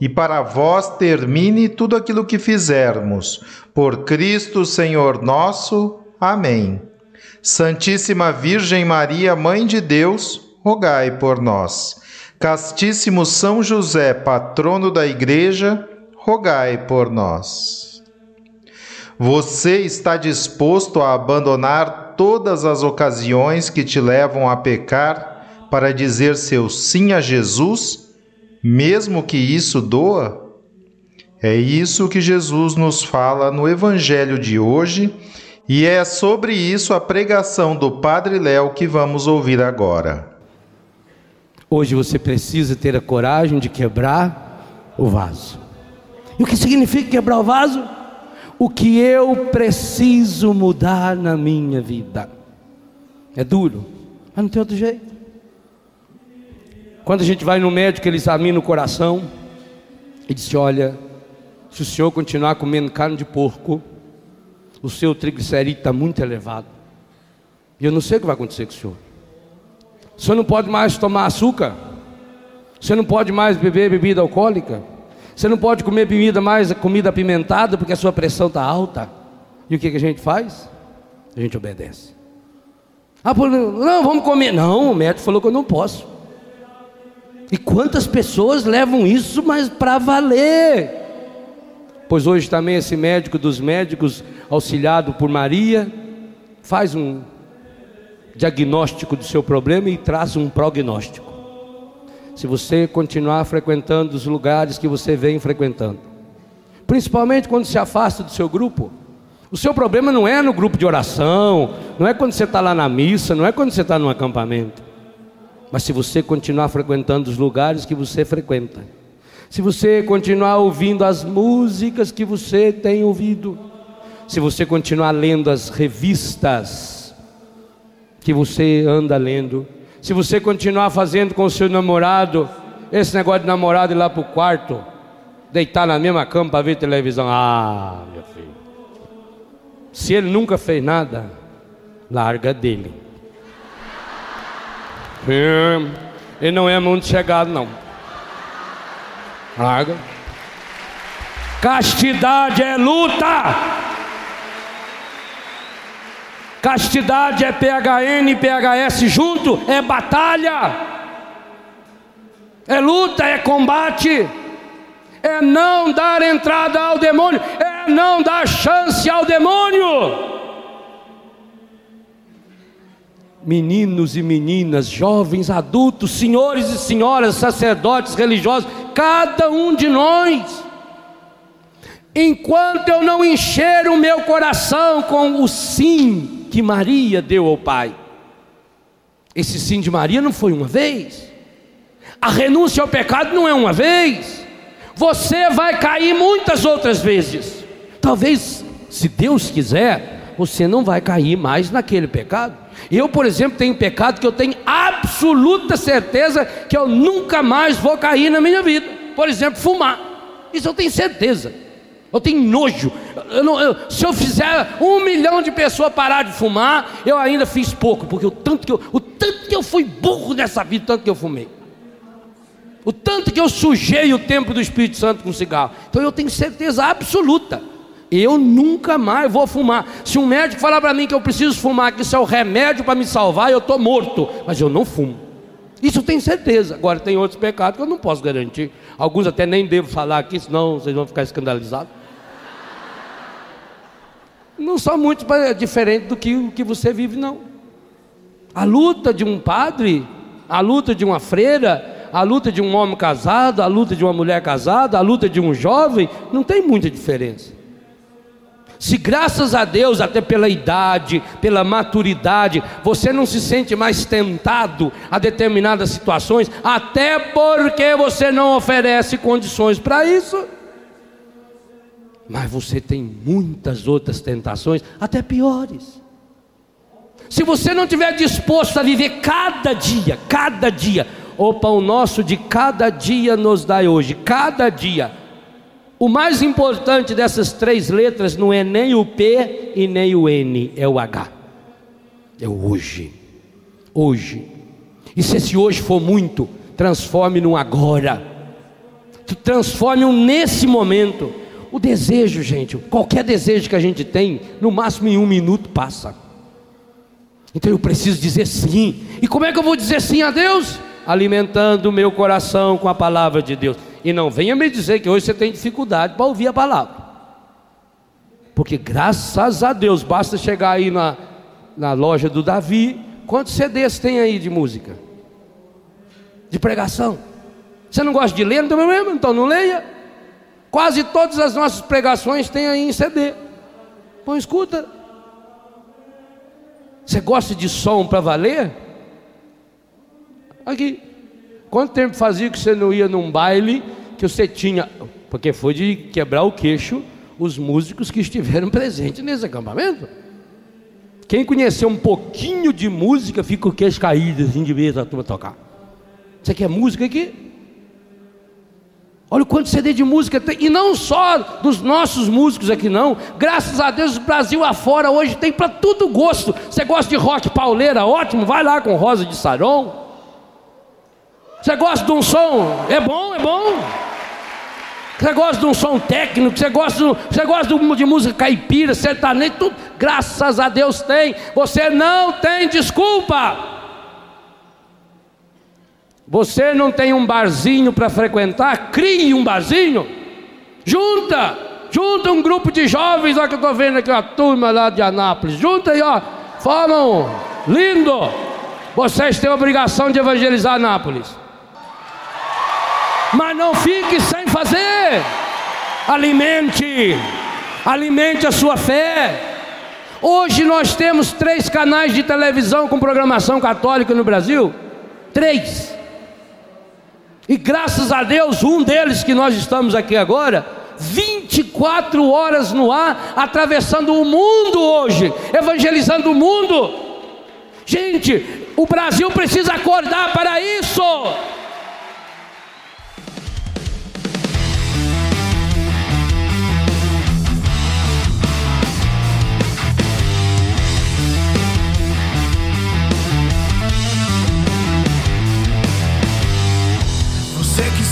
e para vós termine tudo aquilo que fizermos. Por Cristo, Senhor nosso. Amém. Santíssima Virgem Maria, Mãe de Deus, rogai por nós. Castíssimo São José, patrono da Igreja, rogai por nós. Você está disposto a abandonar todas as ocasiões que te levam a pecar para dizer seu sim a Jesus? Mesmo que isso doa? É isso que Jesus nos fala no Evangelho de hoje, e é sobre isso a pregação do Padre Léo que vamos ouvir agora. Hoje você precisa ter a coragem de quebrar o vaso. E o que significa quebrar o vaso? O que eu preciso mudar na minha vida. É duro, mas não tem outro jeito. Quando a gente vai no médico, ele examina o coração e diz: Olha, se o senhor continuar comendo carne de porco, o seu triglicerídeo está muito elevado. E eu não sei o que vai acontecer com o senhor. O senhor não pode mais tomar açúcar. Você não pode mais beber bebida alcoólica. Você não pode comer bebida mais comida apimentada porque a sua pressão está alta. E o que, que a gente faz? A gente obedece. Ah, não, vamos comer. Não, o médico falou que eu não posso. E quantas pessoas levam isso, mas para valer? Pois hoje também esse médico dos médicos, auxiliado por Maria, faz um diagnóstico do seu problema e traz um prognóstico. Se você continuar frequentando os lugares que você vem frequentando, principalmente quando se afasta do seu grupo, o seu problema não é no grupo de oração, não é quando você está lá na missa, não é quando você está no acampamento. Mas se você continuar frequentando os lugares que você frequenta, se você continuar ouvindo as músicas que você tem ouvido, se você continuar lendo as revistas que você anda lendo, se você continuar fazendo com o seu namorado, esse negócio de namorado ir lá para o quarto, deitar na mesma cama para ver televisão, ah, meu filho, se ele nunca fez nada, larga dele. Ele não é muito chegado, não. Larga. Castidade é luta. Castidade é PHN e PHS junto, é batalha. É luta, é combate. É não dar entrada ao demônio, é não dar chance ao demônio. Meninos e meninas, jovens, adultos, senhores e senhoras, sacerdotes, religiosos, cada um de nós. Enquanto eu não encher o meu coração com o sim que Maria deu ao Pai. Esse sim de Maria não foi uma vez. A renúncia ao pecado não é uma vez. Você vai cair muitas outras vezes. Talvez, se Deus quiser, você não vai cair mais naquele pecado. Eu, por exemplo, tenho pecado que eu tenho absoluta certeza que eu nunca mais vou cair na minha vida. Por exemplo, fumar. Isso eu tenho certeza. Eu tenho nojo. Eu eu, se eu fizer um milhão de pessoas parar de fumar, eu ainda fiz pouco, porque o tanto que eu, o tanto que eu fui burro nessa vida, o tanto que eu fumei. O tanto que eu sujei o tempo do Espírito Santo com cigarro. Então eu tenho certeza absoluta eu nunca mais vou fumar. Se um médico falar para mim que eu preciso fumar, que isso é o remédio para me salvar, eu estou morto. Mas eu não fumo. Isso eu tenho certeza. Agora tem outros pecados que eu não posso garantir. Alguns até nem devo falar aqui, senão vocês vão ficar escandalizados. não são muito diferentes do que o que você vive, não. A luta de um padre, a luta de uma freira, a luta de um homem casado, a luta de uma mulher casada, a luta de um jovem, não tem muita diferença. Se graças a Deus, até pela idade, pela maturidade, você não se sente mais tentado a determinadas situações, até porque você não oferece condições para isso. Mas você tem muitas outras tentações, até piores. Se você não estiver disposto a viver cada dia, cada dia, o pão nosso de cada dia nos dai hoje, cada dia. O mais importante dessas três letras não é nem o P e nem o N, é o H. É o hoje. Hoje. E se esse hoje for muito, transforme num agora. Transforme um nesse momento. O desejo, gente, qualquer desejo que a gente tem, no máximo em um minuto passa. Então eu preciso dizer sim. E como é que eu vou dizer sim a Deus? Alimentando o meu coração com a palavra de Deus. E não venha me dizer que hoje você tem dificuldade para ouvir a palavra. Porque graças a Deus, basta chegar aí na, na loja do Davi. Quantos CDs tem aí de música? De pregação? Você não gosta de ler? Não tem problema, então não leia. Quase todas as nossas pregações tem aí em CD. Então escuta. Você gosta de som para valer? Aqui. Quanto tempo fazia que você não ia num baile que você tinha, porque foi de quebrar o queixo os músicos que estiveram presentes nesse acampamento? Quem conheceu um pouquinho de música fica o queixo caído assim de vez a turma tocar. Você quer música aqui? Olha o quanto CD de música tem, e não só dos nossos músicos aqui, não. Graças a Deus, o Brasil afora hoje tem para tudo gosto. Você gosta de rock pauleira? Ótimo, vai lá com Rosa de Saron. Você gosta de um som? É bom, é bom. Você gosta de um som técnico? Você gosta, você gosta de música caipira, sertaneja? Tudo, graças a Deus tem. Você não tem desculpa. Você não tem um barzinho para frequentar? Crie um barzinho. Junta, junta um grupo de jovens, olha que eu estou vendo aqui uma turma lá de Anápolis. Junta aí, ó. Formam lindo. Vocês têm a obrigação de evangelizar Anápolis. Mas não fique sem fazer. Alimente, alimente a sua fé. Hoje nós temos três canais de televisão com programação católica no Brasil. Três. E graças a Deus, um deles que nós estamos aqui agora, 24 horas no ar, atravessando o mundo hoje, evangelizando o mundo. Gente, o Brasil precisa acordar para isso.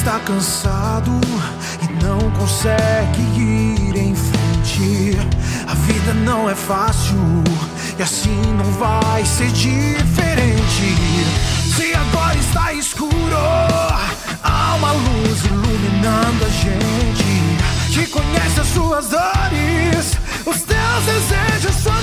Está cansado e não consegue ir em frente. A vida não é fácil e assim não vai ser diferente. Se agora está escuro, há uma luz iluminando a gente que conhece as suas dores, os teus desejos, sua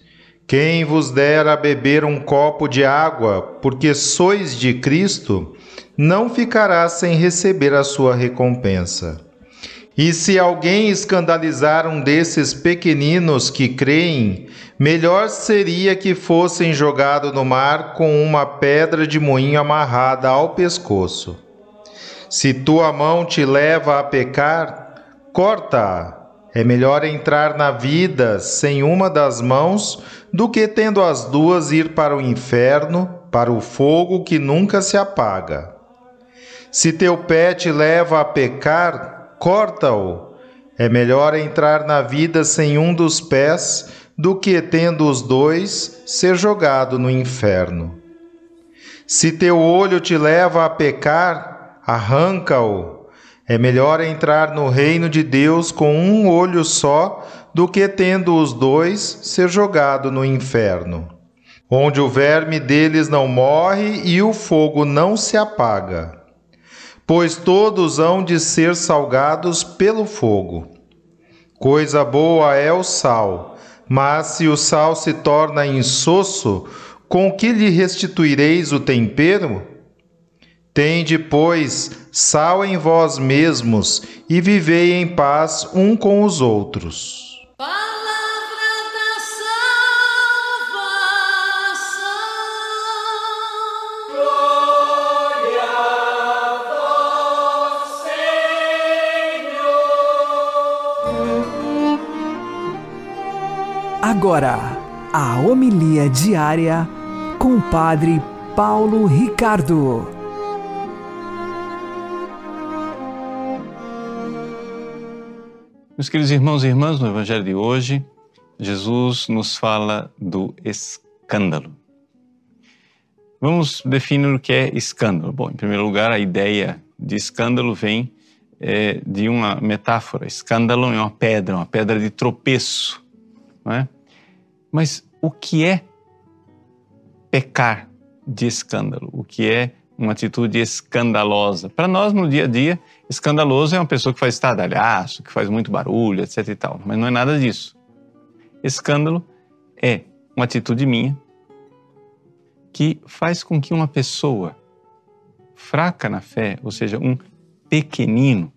quem vos der a beber um copo de água, porque sois de Cristo, não ficará sem receber a sua recompensa. E se alguém escandalizar um desses pequeninos que creem, melhor seria que fossem jogados no mar com uma pedra de moinho amarrada ao pescoço. Se tua mão te leva a pecar, corta-a é melhor entrar na vida sem uma das mãos do que tendo as duas ir para o inferno, para o fogo que nunca se apaga. Se teu pé te leva a pecar, corta-o. É melhor entrar na vida sem um dos pés do que tendo os dois ser jogado no inferno. Se teu olho te leva a pecar, arranca-o é melhor entrar no reino de Deus com um olho só do que tendo os dois ser jogado no inferno, onde o verme deles não morre e o fogo não se apaga. Pois todos hão de ser salgados pelo fogo. Coisa boa é o sal, mas se o sal se torna insosso, com que lhe restituireis o tempero? Tende, pois, sal em vós mesmos e vivei em paz um com os outros. Agora, a homilia diária com o Padre Paulo Ricardo. Meus queridos irmãos e irmãs, no Evangelho de hoje, Jesus nos fala do escândalo. Vamos definir o que é escândalo. Bom, em primeiro lugar, a ideia de escândalo vem é, de uma metáfora. Escândalo é uma pedra, uma pedra de tropeço. Não é? Mas o que é pecar de escândalo? O que é uma atitude escandalosa. Para nós, no dia a dia, escandaloso é uma pessoa que faz estardalhaço, que faz muito barulho, etc e tal. Mas não é nada disso. Escândalo é uma atitude minha que faz com que uma pessoa fraca na fé, ou seja, um pequenino,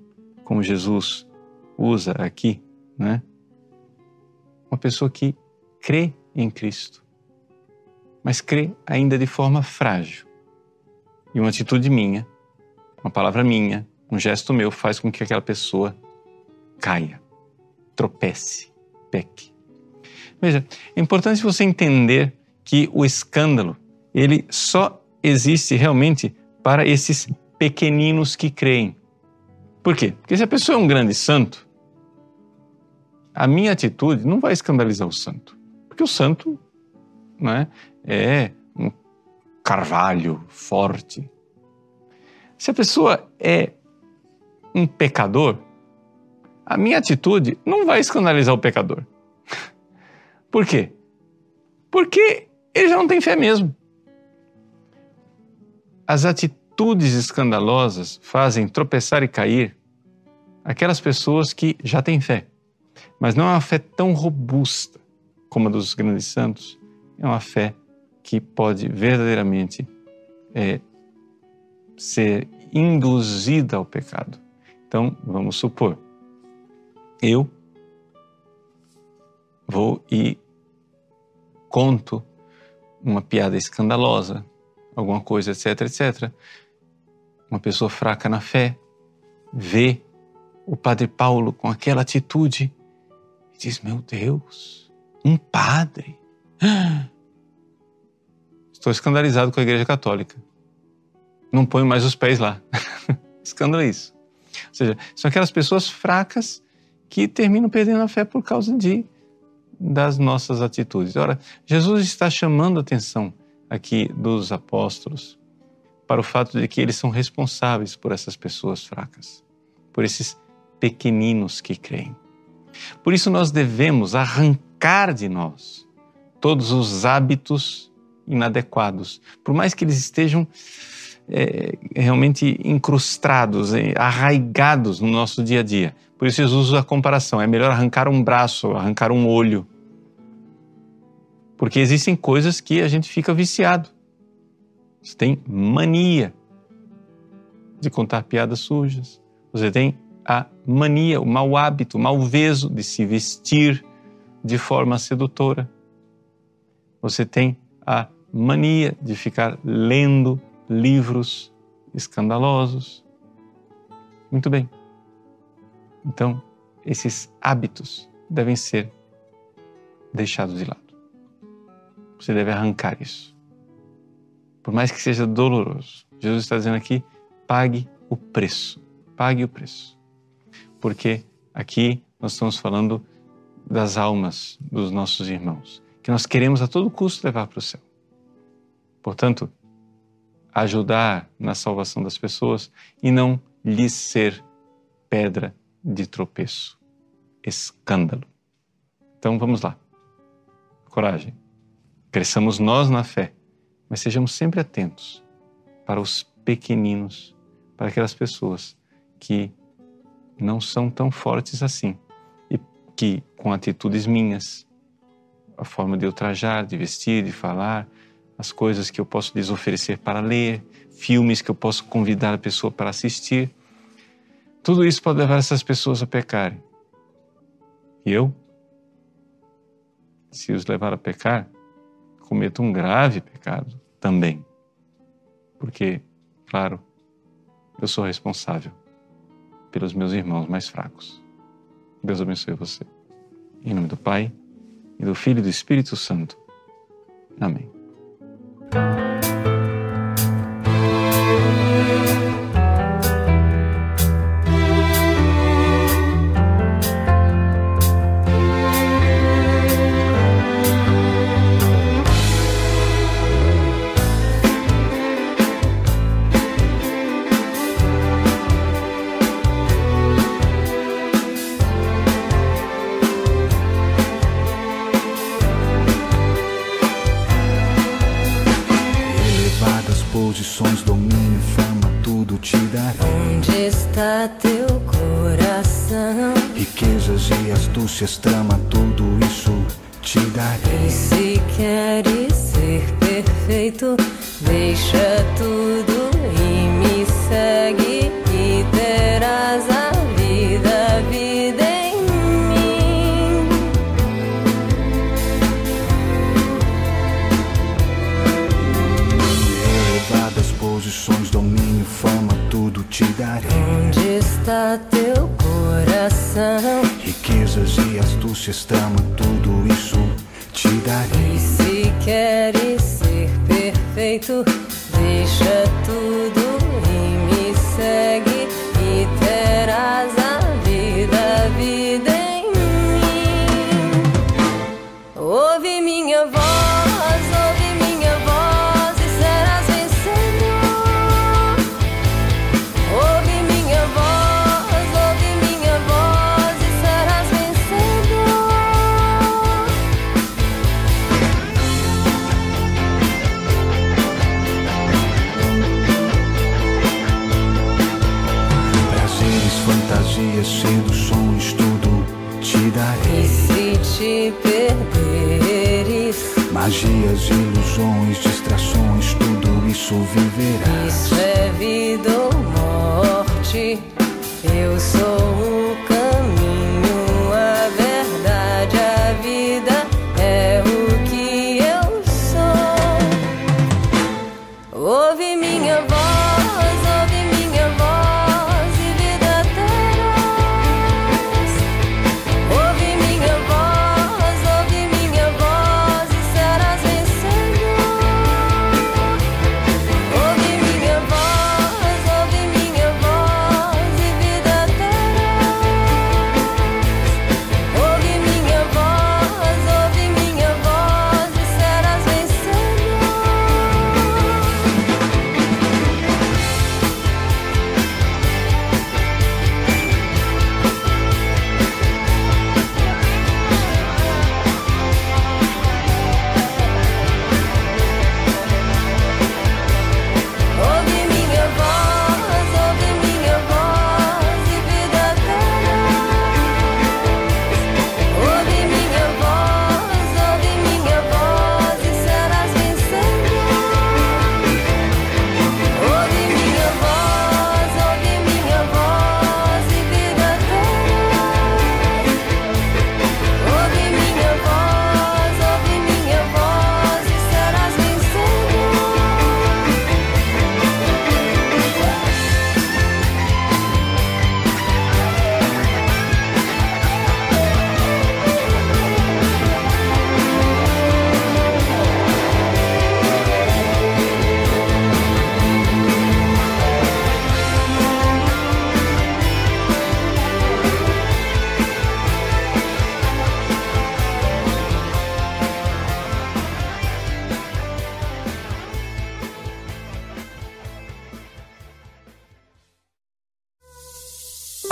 como Jesus usa aqui, né? Uma pessoa que crê em Cristo, mas crê ainda de forma frágil e uma atitude minha, uma palavra minha, um gesto meu faz com que aquela pessoa caia, tropece, peque. Veja, é importante você entender que o escândalo, ele só existe realmente para esses pequeninos que creem. Por quê? Porque se a pessoa é um grande santo, a minha atitude não vai escandalizar o santo. Porque o santo né, é um carvalho forte. Se a pessoa é um pecador, a minha atitude não vai escandalizar o pecador. Por quê? Porque ele já não tem fé mesmo. As atitudes escandalosas fazem tropeçar e cair aquelas pessoas que já têm fé, mas não é uma fé tão robusta como a dos grandes santos, é uma fé que pode verdadeiramente é, ser induzida ao pecado. Então, vamos supor, eu vou e conto uma piada escandalosa, alguma coisa, etc, etc. Uma pessoa fraca na fé vê o padre Paulo com aquela atitude e diz: Meu Deus, um padre. Estou escandalizado com a Igreja Católica. Não ponho mais os pés lá. Escândalo é isso. Ou seja, são aquelas pessoas fracas que terminam perdendo a fé por causa de das nossas atitudes. Ora, Jesus está chamando a atenção aqui dos apóstolos para o fato de que eles são responsáveis por essas pessoas fracas, por esses pequeninos que creem. Por isso nós devemos arrancar de nós todos os hábitos inadequados, por mais que eles estejam é, realmente incrustados, arraigados no nosso dia a dia. Por isso Jesus usa a comparação. É melhor arrancar um braço, arrancar um olho. Porque existem coisas que a gente fica viciado. Você tem mania de contar piadas sujas. Você tem a mania, o mau hábito, o malveso de se vestir de forma sedutora. Você tem a mania de ficar lendo livros escandalosos. Muito bem. Então, esses hábitos devem ser deixados de lado. Você deve arrancar isso. Por mais que seja doloroso. Jesus está dizendo aqui: pague o preço. Pague o preço. Porque aqui nós estamos falando das almas dos nossos irmãos, que nós queremos a todo custo levar para o céu. Portanto, ajudar na salvação das pessoas e não lhes ser pedra de tropeço, escândalo. Então vamos lá. Coragem. Cresçamos nós na fé, mas sejamos sempre atentos para os pequeninos, para aquelas pessoas que não são tão fortes assim e que, com atitudes minhas, a forma de eu trajar, de vestir, de falar, as coisas que eu posso lhes oferecer para ler, filmes que eu posso convidar a pessoa para assistir. Tudo isso pode levar essas pessoas a pecarem. E eu, se os levar a pecar, cometo um grave pecado também. Porque, claro, eu sou responsável pelos meus irmãos mais fracos. Deus abençoe você. Em nome do Pai, e do Filho e do Espírito Santo. Amém. Thank you. Tudo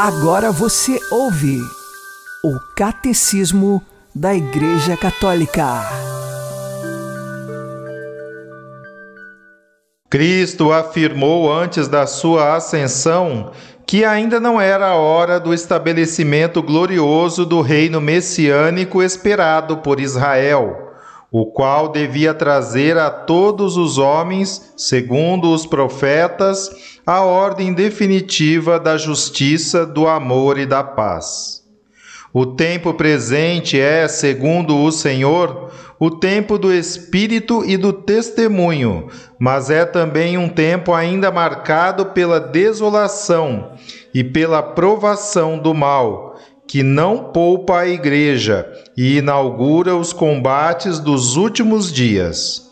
Agora você ouve o Catecismo da Igreja Católica. Cristo afirmou antes da sua ascensão que ainda não era a hora do estabelecimento glorioso do reino messiânico esperado por Israel, o qual devia trazer a todos os homens, segundo os profetas, a ordem definitiva da justiça, do amor e da paz. O tempo presente é, segundo o Senhor, o tempo do Espírito e do testemunho, mas é também um tempo ainda marcado pela desolação e pela provação do mal, que não poupa a Igreja e inaugura os combates dos últimos dias.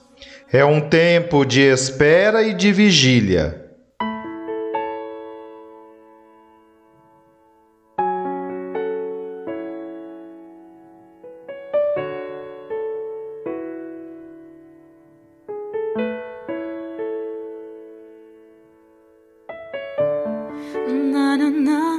É um tempo de espera e de vigília. Na na na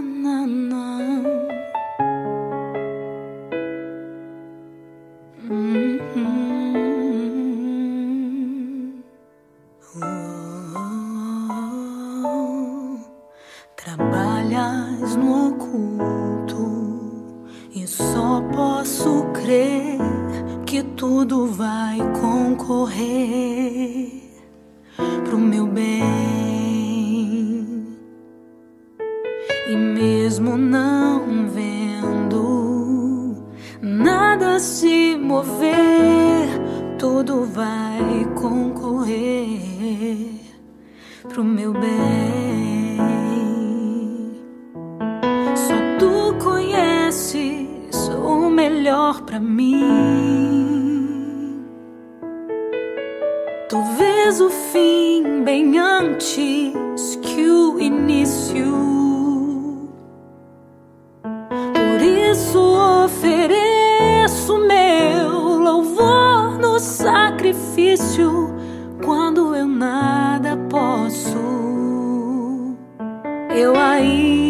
Eu ainda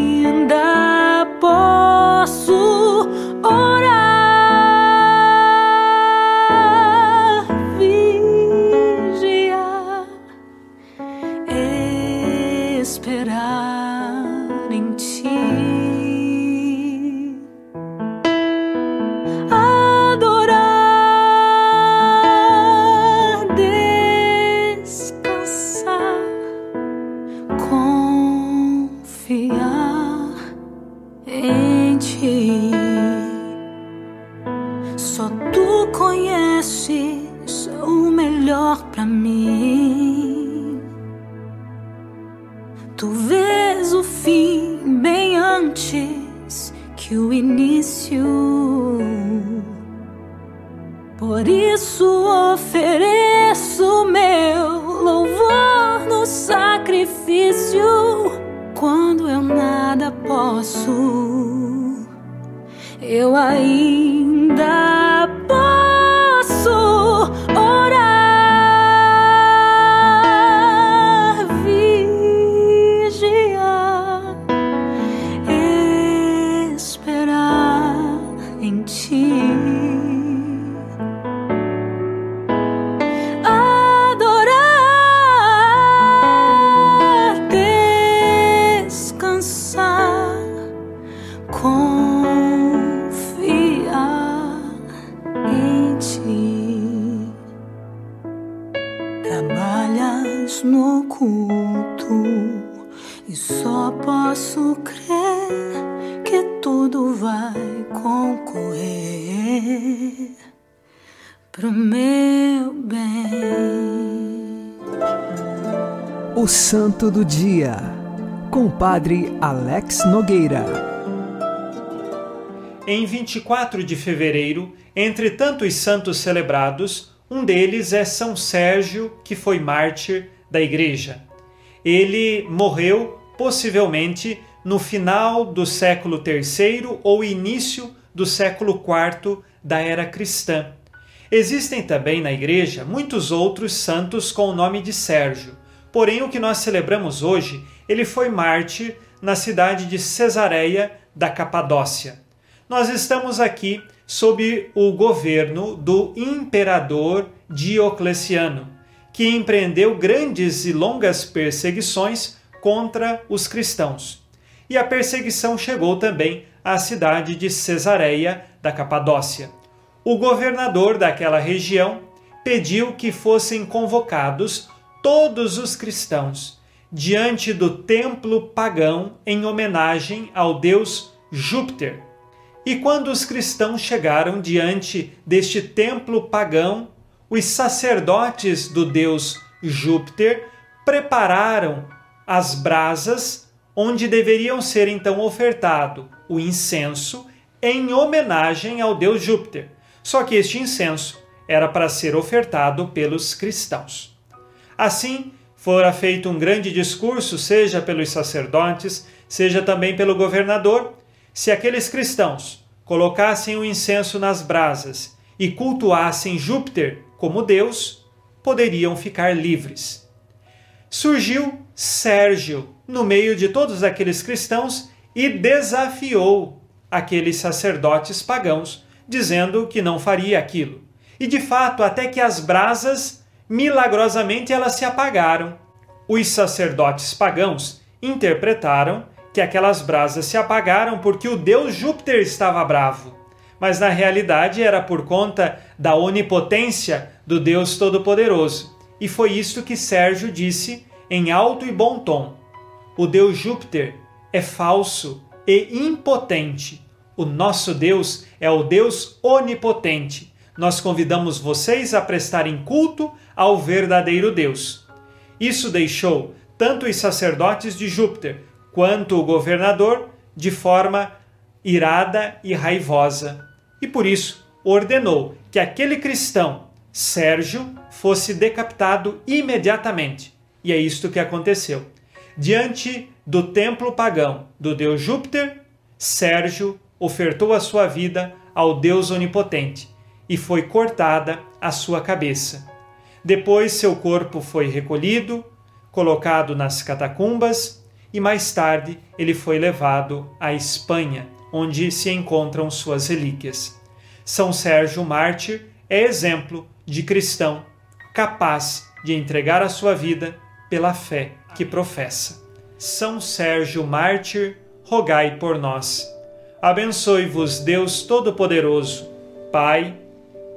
Santo do Dia, com o Padre Alex Nogueira. Em 24 de fevereiro, entre tantos santos celebrados, um deles é São Sérgio, que foi mártir da Igreja. Ele morreu possivelmente no final do século III ou início do século IV da era cristã. Existem também na Igreja muitos outros santos com o nome de Sérgio, porém o que nós celebramos hoje, ele foi mártir na cidade de Cesareia da Capadócia. Nós estamos aqui sob o governo do imperador Diocleciano, que empreendeu grandes e longas perseguições contra os cristãos. E a perseguição chegou também à cidade de Cesareia da Capadócia. O governador daquela região pediu que fossem convocados todos os cristãos diante do templo pagão em homenagem ao deus Júpiter. E quando os cristãos chegaram diante deste templo pagão, os sacerdotes do deus Júpiter prepararam as brasas onde deveriam ser então ofertado o incenso em homenagem ao deus Júpiter. Só que este incenso era para ser ofertado pelos cristãos. Assim, fora feito um grande discurso, seja pelos sacerdotes, seja também pelo governador, se aqueles cristãos colocassem o incenso nas brasas e cultuassem Júpiter como Deus, poderiam ficar livres. Surgiu Sérgio no meio de todos aqueles cristãos e desafiou aqueles sacerdotes pagãos, dizendo que não faria aquilo. E de fato, até que as brasas, milagrosamente, elas se apagaram. Os sacerdotes pagãos interpretaram que aquelas brasas se apagaram porque o deus Júpiter estava bravo. Mas na realidade era por conta da onipotência do Deus Todo-Poderoso. E foi isto que Sérgio disse em alto e bom tom. O deus Júpiter é falso e impotente. O nosso Deus é o Deus onipotente. Nós convidamos vocês a prestarem culto ao verdadeiro Deus. Isso deixou tanto os sacerdotes de Júpiter quanto o governador de forma irada e raivosa. E por isso ordenou que aquele cristão Sérgio fosse decapitado imediatamente. E é isto que aconteceu. Diante do templo pagão do deus Júpiter, Sérgio ofertou a sua vida ao Deus Onipotente e foi cortada a sua cabeça. Depois, seu corpo foi recolhido, colocado nas catacumbas e mais tarde ele foi levado à Espanha, onde se encontram suas relíquias. São Sérgio Mártir é exemplo de cristão capaz de entregar a sua vida pela fé que professa. São Sérgio Mártir, rogai por nós. Abençoe-vos Deus Todo-Poderoso, Pai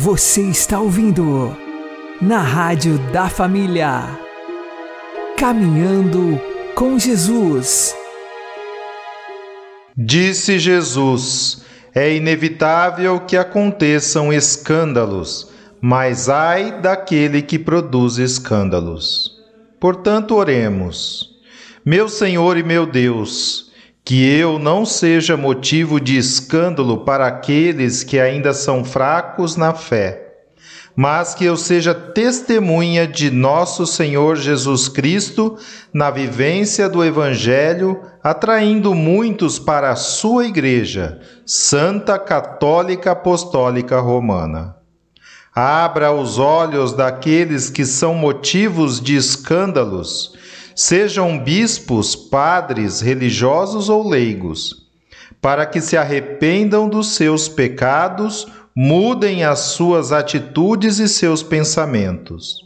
Você está ouvindo na Rádio da Família. Caminhando com Jesus. Disse Jesus: É inevitável que aconteçam escândalos, mas ai daquele que produz escândalos. Portanto, oremos. Meu Senhor e meu Deus, que eu não seja motivo de escândalo para aqueles que ainda são fracos na fé, mas que eu seja testemunha de nosso Senhor Jesus Cristo na vivência do Evangelho, atraindo muitos para a sua Igreja, Santa Católica Apostólica Romana. Abra os olhos daqueles que são motivos de escândalos, sejam bispos, padres, religiosos ou leigos, para que se arrependam dos seus pecados mudem as suas atitudes e seus pensamentos.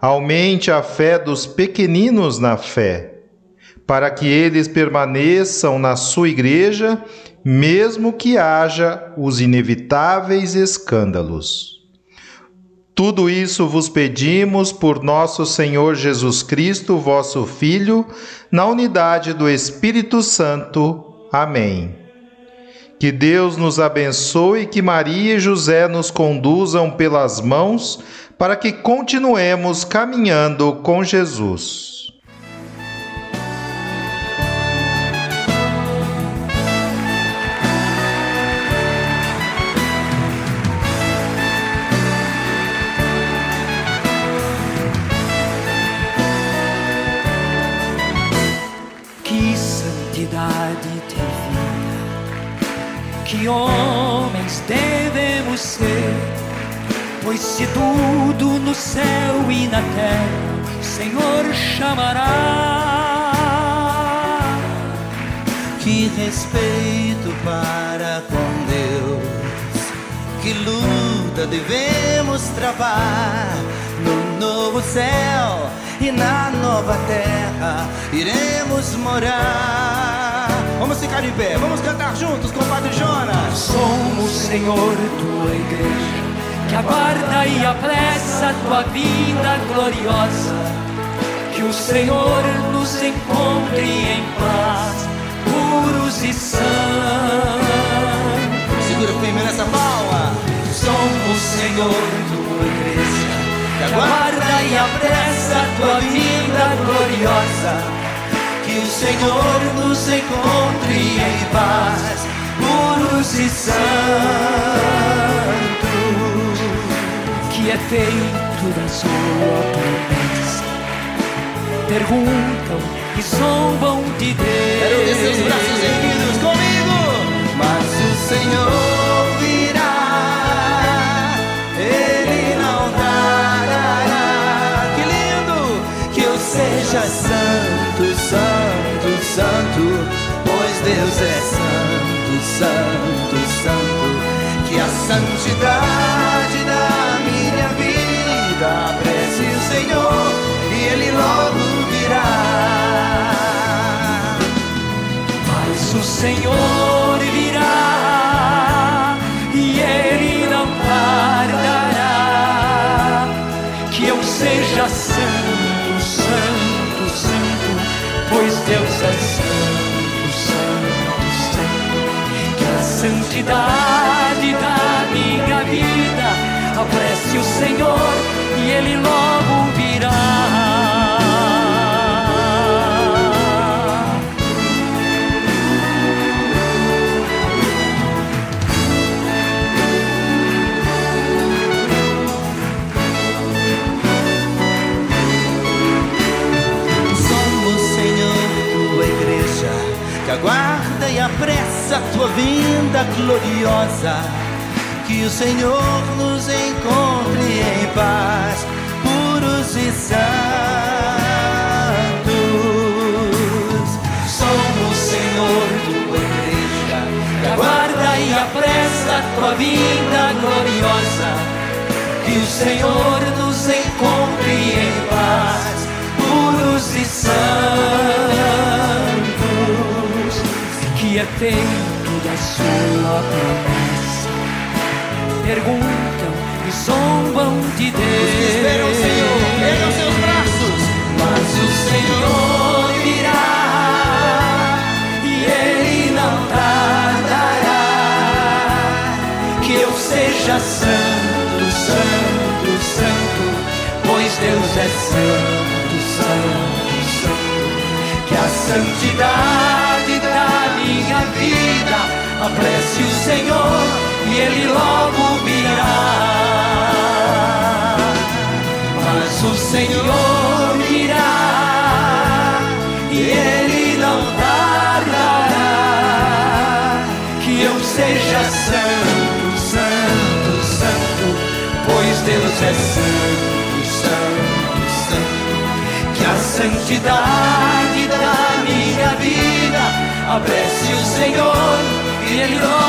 Aumente a fé dos pequeninos na fé, para que eles permaneçam na sua igreja, mesmo que haja os inevitáveis escândalos. Tudo isso vos pedimos por nosso Senhor Jesus Cristo, vosso Filho, na unidade do Espírito Santo. Amém. Que Deus nos abençoe e que Maria e José nos conduzam pelas mãos para que continuemos caminhando com Jesus. Pois se tudo no céu e na terra o Senhor chamará. Que respeito para com Deus, que luta devemos travar no novo céu e na nova terra iremos morar. Vamos ficar de pé, vamos cantar juntos com o Padre Jonas. Somos, Senhor, tua igreja, que aguarda e apressa tua vinda gloriosa. Que o Senhor nos encontre em paz, puros e santos. Segura firme nessa palma. Somos, Senhor, tua igreja, que aguarda e apressa tua vinda gloriosa que o Senhor nos encontre em paz, puros e santos. É feito da sua promessa. Perguntam e zombam de Deus. Quero ver seus braços erguidos comigo. Mas o Senhor virá, Ele não tardará. Que lindo que eu seja santo, santo santo, pois Deus é santo, santo, santo. Que a santidade vida apresse o Senhor e Ele logo virá. Mas o Senhor virá e Ele não tardará. Que eu seja santo, santo, santo, pois Deus é santidade da minha vida. Apresse o Senhor Ele logo virá. Somos, Senhor, tua igreja que aguarda e apressa a tua vinda gloriosa. Que o Senhor nos encontre paz, puros e santos. Somos, Senhor, tua igreja, que aguarda e apressa tua vinda gloriosa. Que o Senhor nos encontre em paz, puros e santos. Que é feito da sua promessa. Perguntam e zombam de Deus. Os que esperam o Senhor, ergam seus braços. Mas o Senhor virá e Ele não tardará. Que eu seja santo, santo, santo, pois Deus é santo, santo, santo. Que a santidade da minha vida apresse o Senhor e Ele logo virá. Senhor virá e Ele não tardará. Que eu seja santo, santo, santo, pois Deus é santo, santo, santo. Que a santidade da minha vida aprecie o Senhor e Ele não